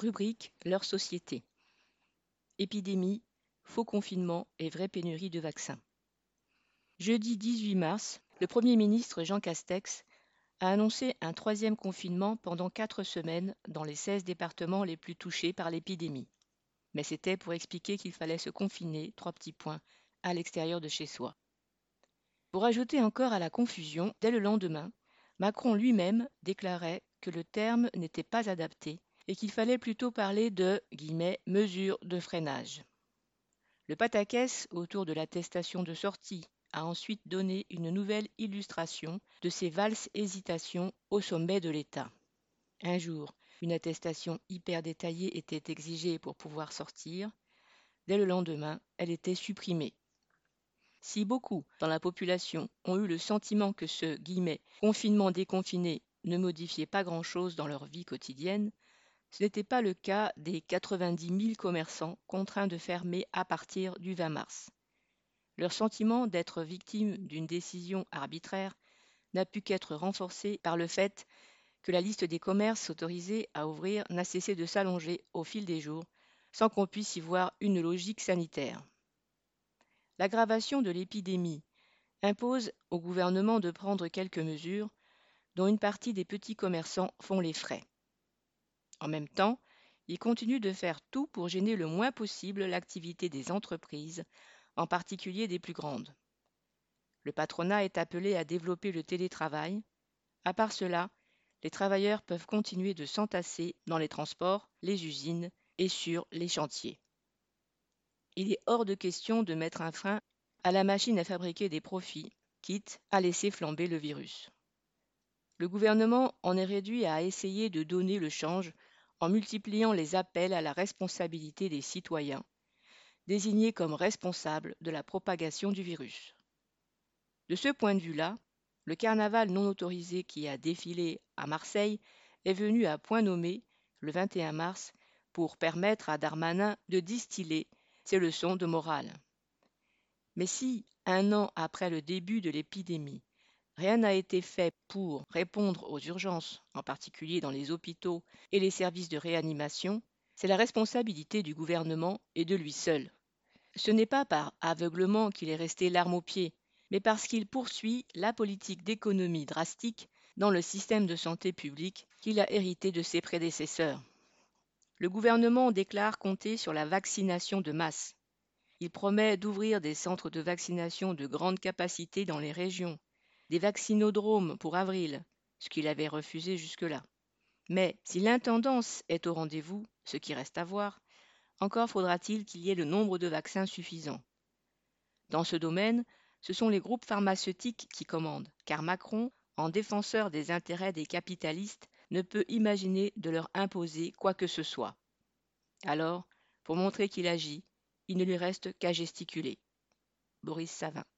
rubrique Leur société. Épidémie, faux confinement et vraie pénurie de vaccins. Jeudi 18 mars, le Premier ministre Jean Castex a annoncé un troisième confinement pendant quatre semaines dans les 16 départements les plus touchés par l'épidémie. Mais c'était pour expliquer qu'il fallait se confiner, trois petits points, à l'extérieur de chez soi. Pour ajouter encore à la confusion, dès le lendemain, Macron lui-même déclarait que le terme n'était pas adapté et qu'il fallait plutôt parler de mesures de freinage. Le pataquès autour de l'attestation de sortie a ensuite donné une nouvelle illustration de ces valses hésitations au sommet de l'État. Un jour, une attestation hyper détaillée était exigée pour pouvoir sortir. Dès le lendemain, elle était supprimée. Si beaucoup dans la population ont eu le sentiment que ce confinement déconfiné ne modifiait pas grand-chose dans leur vie quotidienne, ce n'était pas le cas des 90 000 commerçants contraints de fermer à partir du 20 mars. Leur sentiment d'être victime d'une décision arbitraire n'a pu qu'être renforcé par le fait que la liste des commerces autorisés à ouvrir n'a cessé de s'allonger au fil des jours sans qu'on puisse y voir une logique sanitaire. L'aggravation de l'épidémie impose au gouvernement de prendre quelques mesures dont une partie des petits commerçants font les frais. En même temps, il continue de faire tout pour gêner le moins possible l'activité des entreprises, en particulier des plus grandes. Le patronat est appelé à développer le télétravail. À part cela, les travailleurs peuvent continuer de s'entasser dans les transports, les usines et sur les chantiers il est hors de question de mettre un frein à la machine à fabriquer des profits, quitte à laisser flamber le virus. Le gouvernement en est réduit à essayer de donner le change en multipliant les appels à la responsabilité des citoyens, désignés comme responsables de la propagation du virus. De ce point de vue-là, le carnaval non autorisé qui a défilé à Marseille est venu à point nommé le 21 mars pour permettre à Darmanin de distiller ces leçons de morale. Mais si, un an après le début de l'épidémie, rien n'a été fait pour répondre aux urgences, en particulier dans les hôpitaux et les services de réanimation, c'est la responsabilité du gouvernement et de lui seul. Ce n'est pas par aveuglement qu'il est resté l'arme au pied, mais parce qu'il poursuit la politique d'économie drastique dans le système de santé publique qu'il a hérité de ses prédécesseurs. Le gouvernement déclare compter sur la vaccination de masse. Il promet d'ouvrir des centres de vaccination de grande capacité dans les régions, des vaccinodromes pour avril, ce qu'il avait refusé jusque-là. Mais si l'intendance est au rendez-vous, ce qui reste à voir, encore faudra-t-il qu'il y ait le nombre de vaccins suffisant. Dans ce domaine, ce sont les groupes pharmaceutiques qui commandent, car Macron, en défenseur des intérêts des capitalistes, ne peut imaginer de leur imposer quoi que ce soit. Alors, pour montrer qu'il agit, il ne lui reste qu'à gesticuler. Boris Savin.